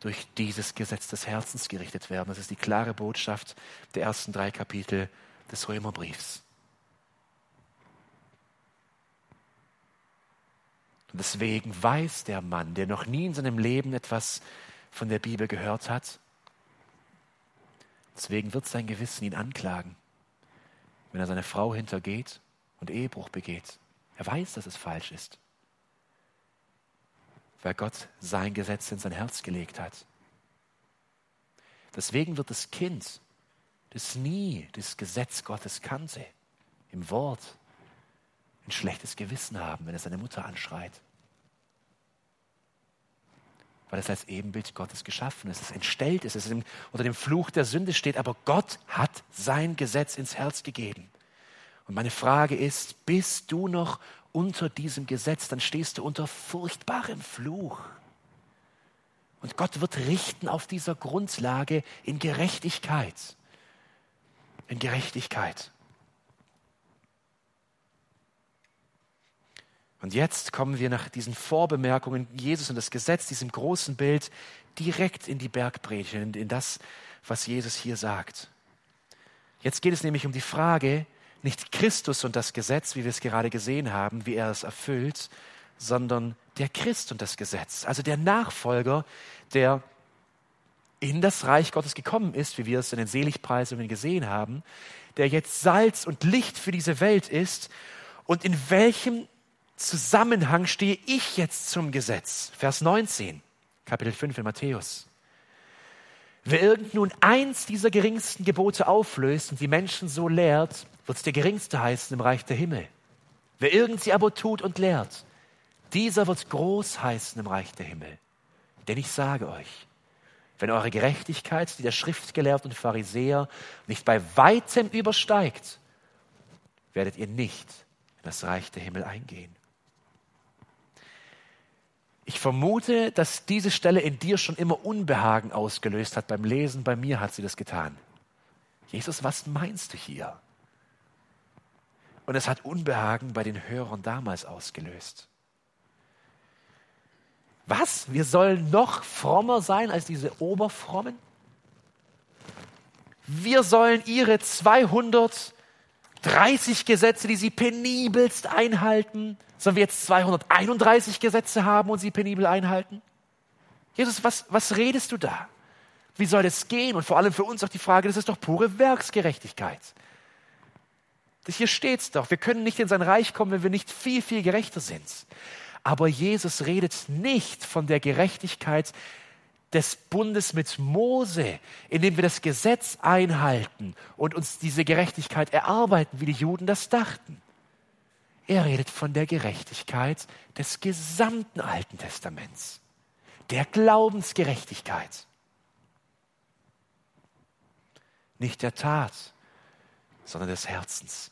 durch dieses Gesetz des Herzens gerichtet werden. Das ist die klare Botschaft der ersten drei Kapitel des Römerbriefs. Und deswegen weiß der Mann, der noch nie in seinem Leben etwas von der Bibel gehört hat, deswegen wird sein Gewissen ihn anklagen, wenn er seine Frau hintergeht und Ehebruch begeht. Er weiß, dass es falsch ist weil Gott sein Gesetz in sein Herz gelegt hat. Deswegen wird das Kind, das nie das Gesetz Gottes kannte, im Wort ein schlechtes Gewissen haben, wenn es seine Mutter anschreit. Weil es als Ebenbild Gottes geschaffen ist, es entstellt ist, es unter dem Fluch der Sünde steht, aber Gott hat sein Gesetz ins Herz gegeben. Und meine Frage ist, bist du noch unter diesem Gesetz, dann stehst du unter furchtbarem Fluch. Und Gott wird richten auf dieser Grundlage in Gerechtigkeit. In Gerechtigkeit. Und jetzt kommen wir nach diesen Vorbemerkungen Jesus und das Gesetz, diesem großen Bild, direkt in die Bergpredigt, in das, was Jesus hier sagt. Jetzt geht es nämlich um die Frage, nicht Christus und das Gesetz, wie wir es gerade gesehen haben, wie er es erfüllt, sondern der Christ und das Gesetz, also der Nachfolger, der in das Reich Gottes gekommen ist, wie wir es in den Seligpreisungen gesehen haben, der jetzt Salz und Licht für diese Welt ist und in welchem Zusammenhang stehe ich jetzt zum Gesetz? Vers 19, Kapitel 5 in Matthäus. Wer irgend nun eins dieser geringsten Gebote auflöst und die Menschen so lehrt, wird es der Geringste heißen im Reich der Himmel. Wer irgend sie aber tut und lehrt, dieser wird groß heißen im Reich der Himmel. Denn ich sage euch, wenn eure Gerechtigkeit, die der Schriftgelehrten und Pharisäer nicht bei weitem übersteigt, werdet ihr nicht in das Reich der Himmel eingehen. Ich vermute, dass diese Stelle in dir schon immer Unbehagen ausgelöst hat beim Lesen. Bei mir hat sie das getan. Jesus, was meinst du hier? Und es hat Unbehagen bei den Hörern damals ausgelöst. Was? Wir sollen noch frommer sein als diese Oberfrommen? Wir sollen ihre 230 Gesetze, die sie penibelst einhalten, sollen wir jetzt 231 Gesetze haben und sie penibel einhalten? Jesus, was, was redest du da? Wie soll das gehen? Und vor allem für uns auch die Frage, das ist doch pure Werksgerechtigkeit. Hier steht's doch. Wir können nicht in sein Reich kommen, wenn wir nicht viel, viel gerechter sind. Aber Jesus redet nicht von der Gerechtigkeit des Bundes mit Mose, indem wir das Gesetz einhalten und uns diese Gerechtigkeit erarbeiten, wie die Juden das dachten. Er redet von der Gerechtigkeit des gesamten Alten Testaments, der Glaubensgerechtigkeit. Nicht der Tat, sondern des Herzens.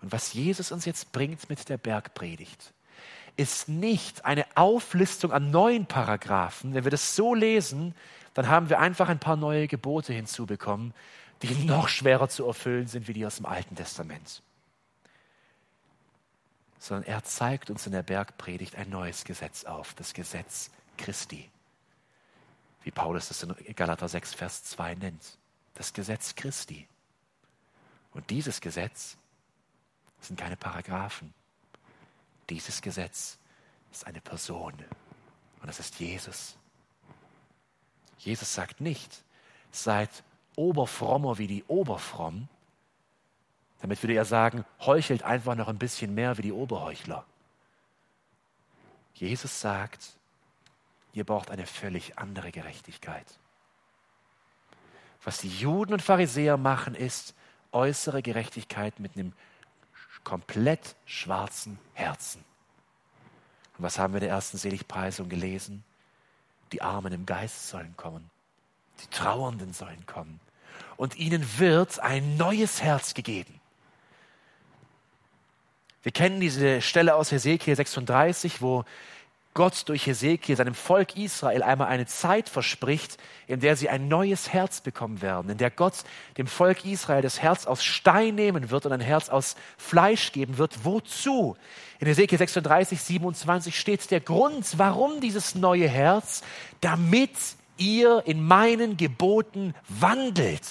Und was Jesus uns jetzt bringt mit der Bergpredigt, ist nicht eine Auflistung an neuen Paragraphen. Wenn wir das so lesen, dann haben wir einfach ein paar neue Gebote hinzubekommen, die noch schwerer zu erfüllen sind wie die aus dem Alten Testament. Sondern er zeigt uns in der Bergpredigt ein neues Gesetz auf, das Gesetz Christi. Wie Paulus das in Galater 6, Vers 2 nennt. Das Gesetz Christi. Und dieses Gesetz sind keine Paragraphen. Dieses Gesetz ist eine Person und das ist Jesus. Jesus sagt nicht, seid oberfrommer wie die Oberfromm. Damit würde er sagen, heuchelt einfach noch ein bisschen mehr wie die Oberheuchler. Jesus sagt, ihr braucht eine völlig andere Gerechtigkeit. Was die Juden und Pharisäer machen, ist äußere Gerechtigkeit mit einem komplett schwarzen Herzen. Und was haben wir in der ersten Seligpreisung gelesen? Die Armen im Geist sollen kommen. Die Trauernden sollen kommen. Und ihnen wird ein neues Herz gegeben. Wir kennen diese Stelle aus Hesekiel 36, wo Gott durch Hesekiel seinem Volk Israel einmal eine Zeit verspricht, in der sie ein neues Herz bekommen werden, in der Gott dem Volk Israel das Herz aus Stein nehmen wird und ein Herz aus Fleisch geben wird. Wozu? In Hesekiel 36, 27 steht der Grund, warum dieses neue Herz, damit ihr in meinen Geboten wandelt.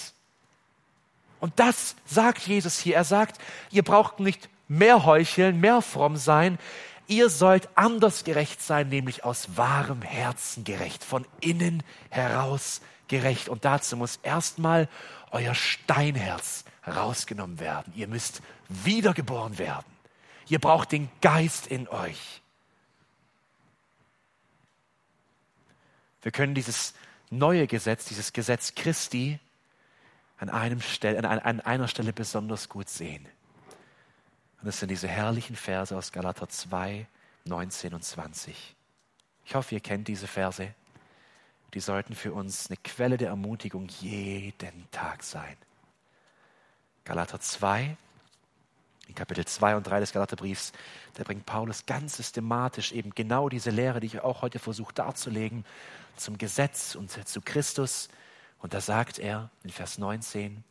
Und das sagt Jesus hier. Er sagt, ihr braucht nicht mehr heucheln, mehr fromm sein, ihr sollt anders gerecht sein, nämlich aus wahrem Herzen gerecht, von innen heraus gerecht. Und dazu muss erstmal euer Steinherz rausgenommen werden. Ihr müsst wiedergeboren werden. Ihr braucht den Geist in euch. Wir können dieses neue Gesetz, dieses Gesetz Christi, an, einem Stelle, an einer Stelle besonders gut sehen. Und das sind diese herrlichen Verse aus Galater 2, 19 und 20. Ich hoffe, ihr kennt diese Verse. Die sollten für uns eine Quelle der Ermutigung jeden Tag sein. Galater 2, in Kapitel 2 und 3 des Galaterbriefs, da bringt Paulus ganz systematisch eben genau diese Lehre, die ich auch heute versuche darzulegen, zum Gesetz und zu Christus. Und da sagt er in Vers 19,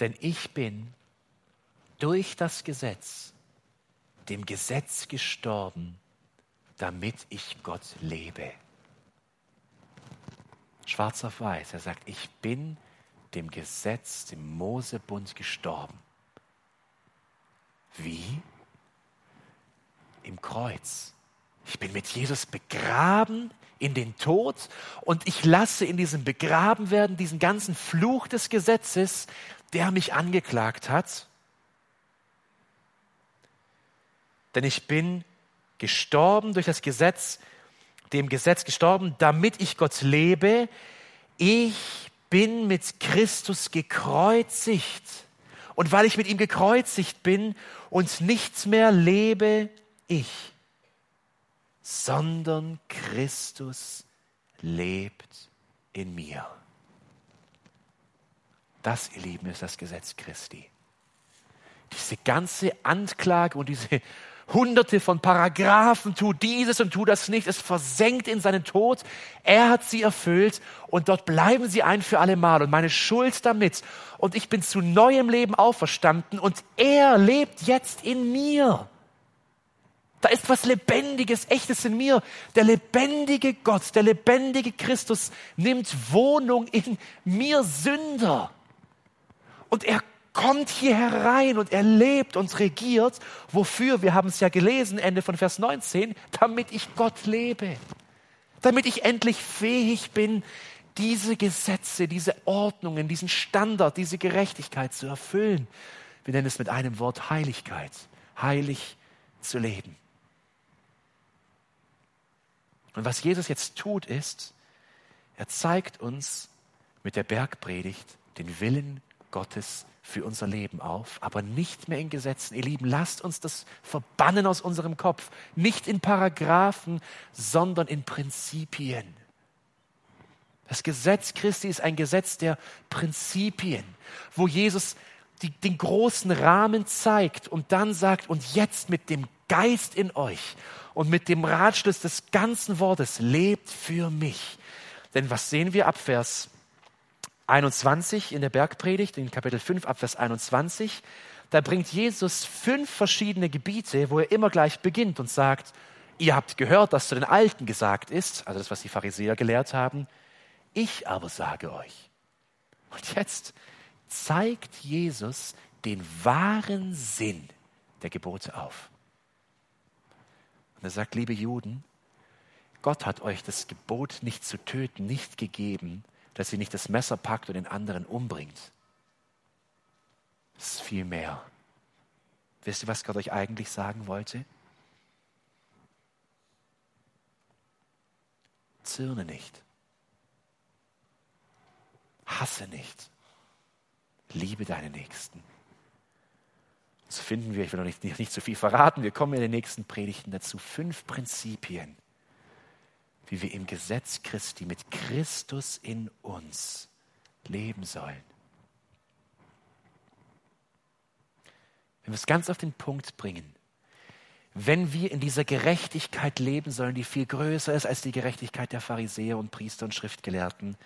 Denn ich bin durch das Gesetz, dem Gesetz gestorben, damit ich Gott lebe. Schwarz auf weiß, er sagt, ich bin dem Gesetz, dem Mosebund gestorben. Wie? Im Kreuz. Ich bin mit Jesus begraben in den Tod und ich lasse in diesem Begrabenwerden diesen ganzen Fluch des Gesetzes, der mich angeklagt hat. Denn ich bin gestorben durch das Gesetz, dem Gesetz gestorben, damit ich Gott lebe. Ich bin mit Christus gekreuzigt. Und weil ich mit ihm gekreuzigt bin und nichts mehr lebe ich, sondern Christus lebt in mir. Das, ihr Lieben, ist das Gesetz Christi. Diese ganze Anklage und diese hunderte von Paragraphen, tu dieses und tu das nicht, es versenkt in seinen Tod. Er hat sie erfüllt und dort bleiben sie ein für alle Mal und meine Schuld damit. Und ich bin zu neuem Leben auferstanden und er lebt jetzt in mir. Da ist was Lebendiges, Echtes in mir. Der lebendige Gott, der lebendige Christus nimmt Wohnung in mir Sünder. Und er kommt hier herein und er lebt und regiert. Wofür? Wir haben es ja gelesen, Ende von Vers 19, damit ich Gott lebe. Damit ich endlich fähig bin, diese Gesetze, diese Ordnungen, diesen Standard, diese Gerechtigkeit zu erfüllen. Wir nennen es mit einem Wort Heiligkeit. Heilig zu leben. Und was Jesus jetzt tut, ist, er zeigt uns mit der Bergpredigt den Willen Gottes für unser Leben auf, aber nicht mehr in Gesetzen. Ihr Lieben, lasst uns das verbannen aus unserem Kopf. Nicht in Paragraphen, sondern in Prinzipien. Das Gesetz Christi ist ein Gesetz der Prinzipien, wo Jesus die, den großen Rahmen zeigt und dann sagt, und jetzt mit dem Geist in euch und mit dem Ratschluss des ganzen Wortes, lebt für mich. Denn was sehen wir ab Vers 21 in der Bergpredigt, in Kapitel 5 Abvers 21, da bringt Jesus fünf verschiedene Gebiete, wo er immer gleich beginnt und sagt, ihr habt gehört, dass zu den Alten gesagt ist, also das, was die Pharisäer gelehrt haben, ich aber sage euch. Und jetzt zeigt Jesus den wahren Sinn der Gebote auf. Und er sagt, liebe Juden, Gott hat euch das Gebot nicht zu töten nicht gegeben, dass sie nicht das Messer packt und den anderen umbringt. Es ist viel mehr. Wisst ihr, was Gott euch eigentlich sagen wollte? Zürne nicht. Hasse nicht. Liebe deine Nächsten. Das finden wir, ich will noch nicht, nicht zu viel verraten, wir kommen in den nächsten Predigten dazu. Fünf Prinzipien, wie wir im Gesetz Christi mit Christus in uns leben sollen. wenn wir es ganz auf den Punkt bringen, wenn wir in dieser Gerechtigkeit leben sollen, die viel größer ist als die Gerechtigkeit der Pharisäer und Priester und Schriftgelehrten,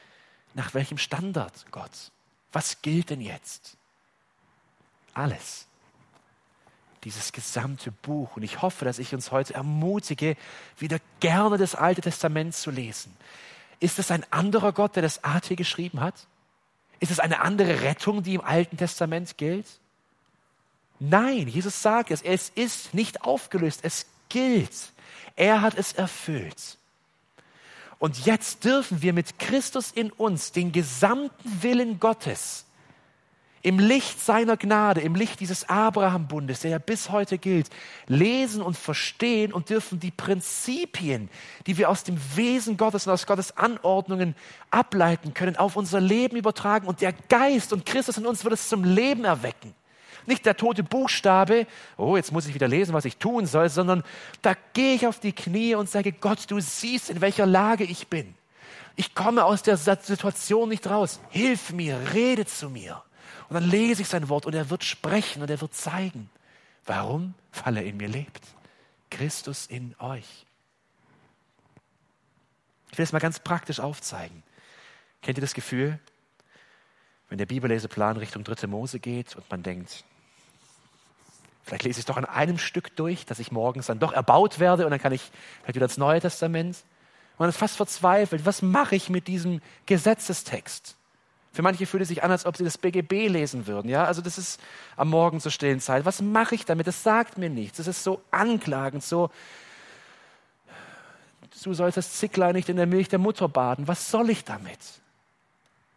nach welchem Standard, Gott? Was gilt denn jetzt? Alles. Dieses gesamte Buch. Und ich hoffe, dass ich uns heute ermutige, wieder gerne das Alte Testament zu lesen. Ist es ein anderer Gott, der das AT geschrieben hat? Ist es eine andere Rettung, die im Alten Testament gilt? Nein, Jesus sagt es, es ist nicht aufgelöst, es gilt. Er hat es erfüllt. Und jetzt dürfen wir mit Christus in uns den gesamten Willen Gottes im Licht seiner Gnade, im Licht dieses Abraham-Bundes, der ja bis heute gilt, lesen und verstehen und dürfen die Prinzipien, die wir aus dem Wesen Gottes und aus Gottes Anordnungen ableiten können, auf unser Leben übertragen und der Geist und Christus in uns wird es zum Leben erwecken. Nicht der tote Buchstabe, oh, jetzt muss ich wieder lesen, was ich tun soll, sondern da gehe ich auf die Knie und sage, Gott, du siehst, in welcher Lage ich bin. Ich komme aus der Situation nicht raus. Hilf mir, rede zu mir. Und dann lese ich sein Wort und er wird sprechen und er wird zeigen. Warum? Weil er in mir lebt. Christus in euch. Ich will es mal ganz praktisch aufzeigen. Kennt ihr das Gefühl, wenn der Bibelleseplan Richtung dritte Mose geht und man denkt, Vielleicht lese ich es doch an einem Stück durch, dass ich morgens dann doch erbaut werde und dann kann ich vielleicht wieder ins Neue Testament. man ist fast verzweifelt. Was mache ich mit diesem Gesetzestext? Für manche fühlt es sich an, als ob sie das BGB lesen würden. Ja, also das ist am Morgen zur stillen Zeit. Was mache ich damit? Das sagt mir nichts. Das ist so anklagend, so. Du sollst das Zicklein nicht in der Milch der Mutter baden. Was soll ich damit?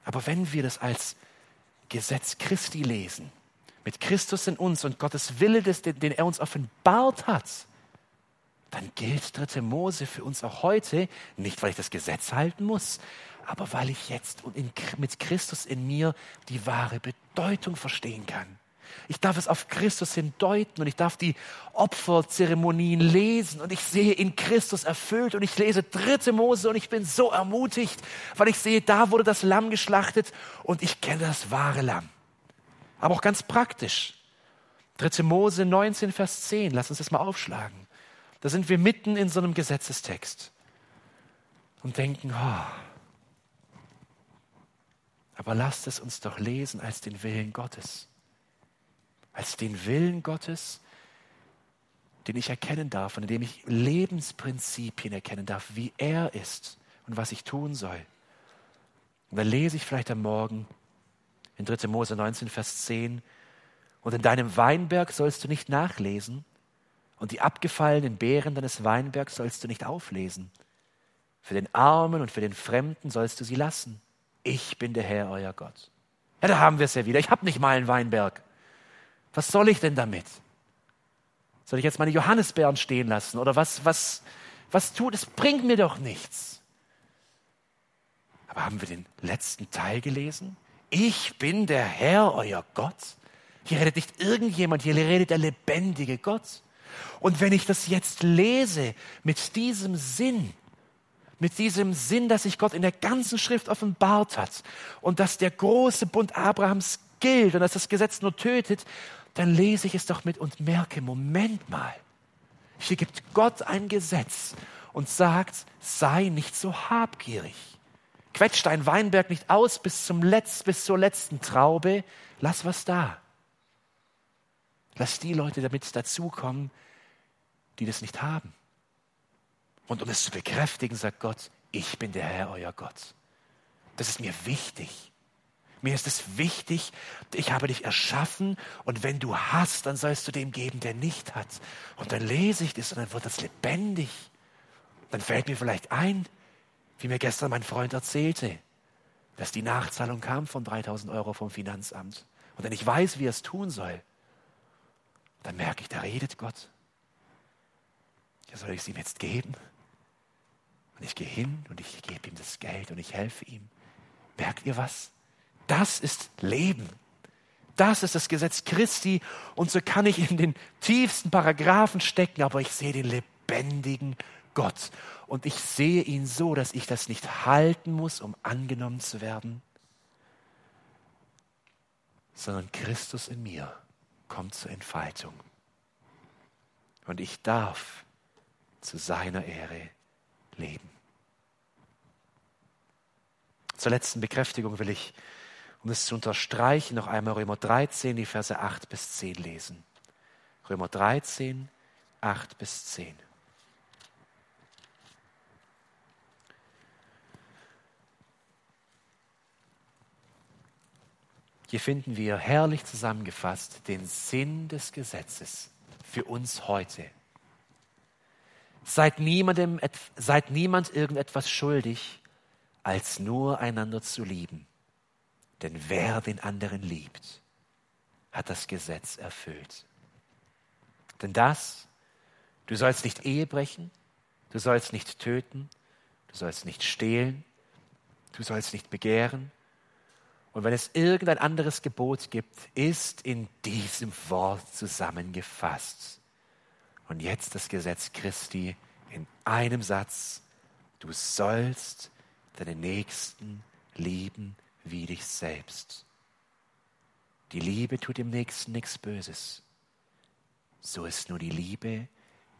Aber wenn wir das als Gesetz Christi lesen, mit Christus in uns und Gottes Wille, den er uns offenbart hat, dann gilt dritte Mose für uns auch heute, nicht weil ich das Gesetz halten muss, aber weil ich jetzt in, mit Christus in mir die wahre Bedeutung verstehen kann. Ich darf es auf Christus hindeuten und ich darf die Opferzeremonien lesen und ich sehe in Christus erfüllt und ich lese dritte Mose und ich bin so ermutigt, weil ich sehe, da wurde das Lamm geschlachtet und ich kenne das wahre Lamm aber auch ganz praktisch. 3. Mose 19, Vers 10, lass uns das mal aufschlagen. Da sind wir mitten in so einem Gesetzestext und denken, oh, aber lasst es uns doch lesen als den Willen Gottes. Als den Willen Gottes, den ich erkennen darf und in dem ich Lebensprinzipien erkennen darf, wie er ist und was ich tun soll. Und dann lese ich vielleicht am Morgen in 3. Mose 19, Vers 10. Und in deinem Weinberg sollst du nicht nachlesen, und die abgefallenen Beeren deines Weinbergs sollst du nicht auflesen. Für den Armen und für den Fremden sollst du sie lassen. Ich bin der Herr, euer Gott. Ja, da haben wir es ja wieder. Ich habe nicht mal einen Weinberg. Was soll ich denn damit? Soll ich jetzt meine Johannisbeeren stehen lassen? Oder was, was, was tut? Es bringt mir doch nichts. Aber haben wir den letzten Teil gelesen? ich bin der Herr, euer Gott. Hier redet nicht irgendjemand, hier redet der lebendige Gott. Und wenn ich das jetzt lese mit diesem Sinn, mit diesem Sinn, dass sich Gott in der ganzen Schrift offenbart hat und dass der große Bund Abrahams gilt und dass das Gesetz nur tötet, dann lese ich es doch mit und merke, Moment mal, hier gibt Gott ein Gesetz und sagt, sei nicht so habgierig quetscht dein Weinberg nicht aus bis, zum Letz, bis zur letzten Traube. Lass was da. Lass die Leute damit dazukommen, die das nicht haben. Und um es zu bekräftigen, sagt Gott, ich bin der Herr, euer Gott. Das ist mir wichtig. Mir ist es wichtig, ich habe dich erschaffen und wenn du hast, dann sollst du dem geben, der nicht hat. Und dann lese ich das und dann wird das lebendig. Dann fällt mir vielleicht ein, wie mir gestern mein Freund erzählte, dass die Nachzahlung kam von 3000 Euro vom Finanzamt. Und wenn ich weiß, wie er es tun soll, dann merke ich, da redet Gott. Ja, soll ich es ihm jetzt geben? Und ich gehe hin und ich gebe ihm das Geld und ich helfe ihm. Merkt ihr was? Das ist Leben. Das ist das Gesetz Christi. Und so kann ich in den tiefsten Paragraphen stecken, aber ich sehe den lebendigen Gott. Und ich sehe ihn so, dass ich das nicht halten muss, um angenommen zu werden, sondern Christus in mir kommt zur Entfaltung. Und ich darf zu seiner Ehre leben. Zur letzten Bekräftigung will ich, um es zu unterstreichen, noch einmal Römer 13, die Verse 8 bis 10 lesen. Römer 13, 8 bis 10. Hier finden wir herrlich zusammengefasst den Sinn des Gesetzes für uns heute. Seid, niemandem, seid niemand irgendetwas schuldig, als nur einander zu lieben. Denn wer den anderen liebt, hat das Gesetz erfüllt. Denn das, du sollst nicht Ehe brechen, du sollst nicht töten, du sollst nicht stehlen, du sollst nicht begehren. Und wenn es irgendein anderes Gebot gibt, ist in diesem Wort zusammengefasst. Und jetzt das Gesetz Christi in einem Satz. Du sollst deinen Nächsten lieben wie dich selbst. Die Liebe tut dem Nächsten nichts Böses. So ist nur die Liebe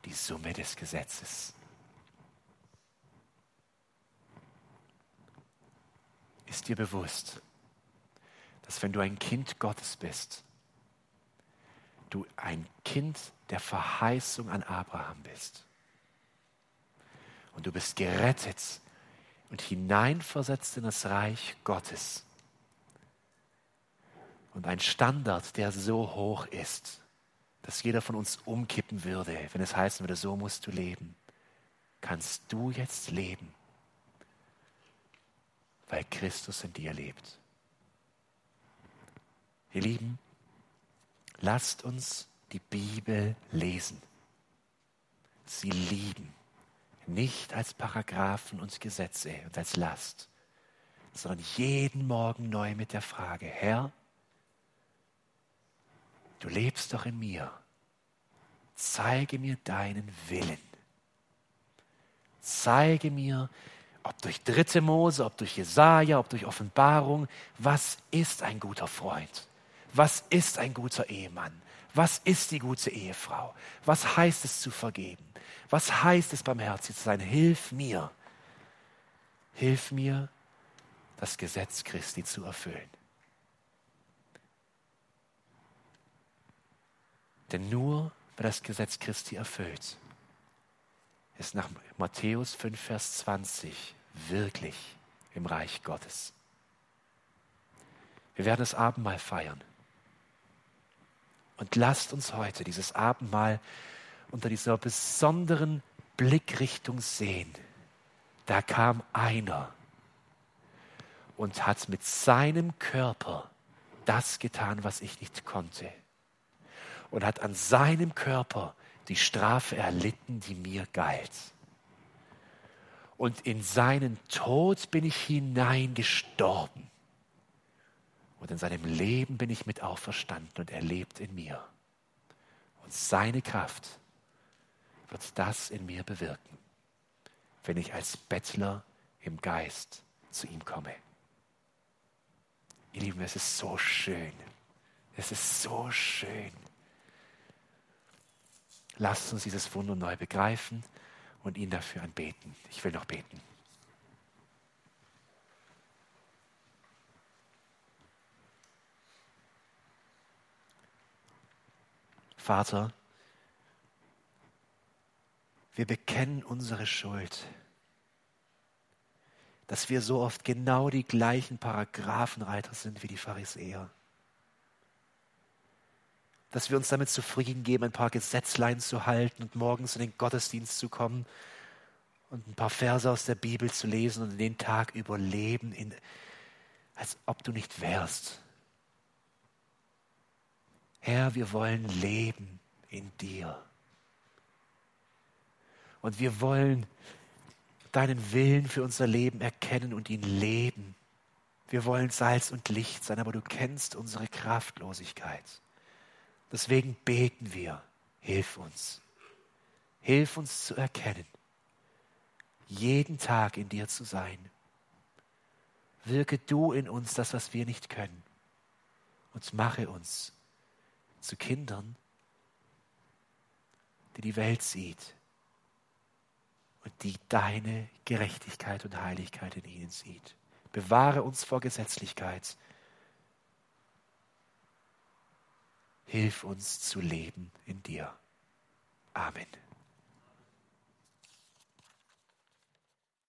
die Summe des Gesetzes. Ist dir bewusst, dass wenn du ein Kind Gottes bist, du ein Kind der Verheißung an Abraham bist. Und du bist gerettet und hineinversetzt in das Reich Gottes. Und ein Standard, der so hoch ist, dass jeder von uns umkippen würde, wenn es heißen würde, so musst du leben, kannst du jetzt leben, weil Christus in dir lebt. Ihr Lieben, lasst uns die Bibel lesen, sie lieben nicht als Paragraphen und Gesetze und als Last, sondern jeden Morgen neu mit der Frage, Herr, du lebst doch in mir, zeige mir deinen Willen. Zeige mir, ob durch dritte Mose, ob durch Jesaja, ob durch Offenbarung, was ist ein guter Freund? Was ist ein guter Ehemann? Was ist die gute Ehefrau? Was heißt es zu vergeben? Was heißt es, barmherzig zu sein? Hilf mir. Hilf mir, das Gesetz Christi zu erfüllen. Denn nur wer das Gesetz Christi erfüllt, ist nach Matthäus 5, Vers 20 wirklich im Reich Gottes. Wir werden das Abendmahl feiern. Und lasst uns heute dieses Abendmahl unter dieser besonderen Blickrichtung sehen. Da kam einer und hat mit seinem Körper das getan, was ich nicht konnte. Und hat an seinem Körper die Strafe erlitten, die mir galt. Und in seinen Tod bin ich hineingestorben. Und in seinem Leben bin ich mit auferstanden und er lebt in mir. Und seine Kraft wird das in mir bewirken, wenn ich als Bettler im Geist zu ihm komme. Ihr Lieben, es ist so schön. Es ist so schön. Lasst uns dieses Wunder neu begreifen und ihn dafür anbeten. Ich will noch beten. Vater, wir bekennen unsere Schuld, dass wir so oft genau die gleichen Paragraphenreiter sind wie die Pharisäer. Dass wir uns damit zufrieden geben, ein paar Gesetzlein zu halten und morgens in den Gottesdienst zu kommen und ein paar Verse aus der Bibel zu lesen und den Tag überleben, in, als ob du nicht wärst. Herr, wir wollen leben in dir. Und wir wollen deinen Willen für unser Leben erkennen und ihn leben. Wir wollen Salz und Licht sein, aber du kennst unsere Kraftlosigkeit. Deswegen beten wir, hilf uns. Hilf uns zu erkennen, jeden Tag in dir zu sein. Wirke du in uns das, was wir nicht können. Und mache uns zu Kindern, die die Welt sieht und die deine Gerechtigkeit und Heiligkeit in ihnen sieht. Bewahre uns vor Gesetzlichkeit. Hilf uns zu leben in dir. Amen.